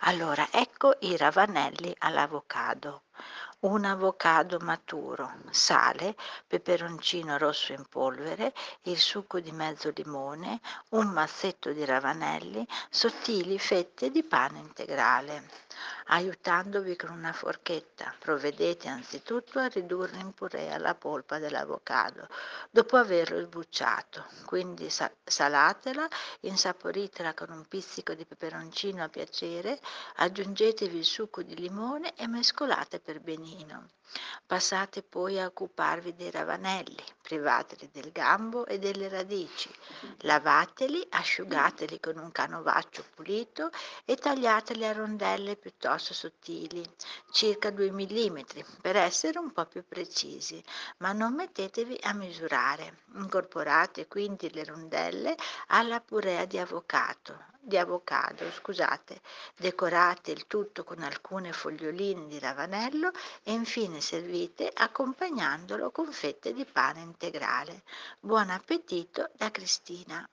Allora, ecco i ravanelli all'avocado. Un avocado maturo, sale, peperoncino rosso in polvere, il succo di mezzo limone, un mazzetto di ravanelli, sottili fette di pane integrale. Aiutandovi con una forchetta, provvedete anzitutto a ridurre in purea la polpa dell'avocado, dopo averlo sbucciato. Quindi salatela, insaporitela con un pizzico di peperoncino a piacere, aggiungetevi il succo di limone e mescolate per benino. Passate poi a occuparvi dei ravanelli, privateli del gambo e delle radici. Lavateli, asciugateli con un canovaccio pulito e tagliateli a rondelle piuttosto sottili, circa 2 mm, per essere un po' più precisi, ma non mettetevi a misurare. Incorporate quindi le rondelle alla purea di avocado, di avocado, scusate. Decorate il tutto con alcune foglioline di ravanello e infine servite accompagnandolo con fette di pane integrale. Buon appetito da Cristina.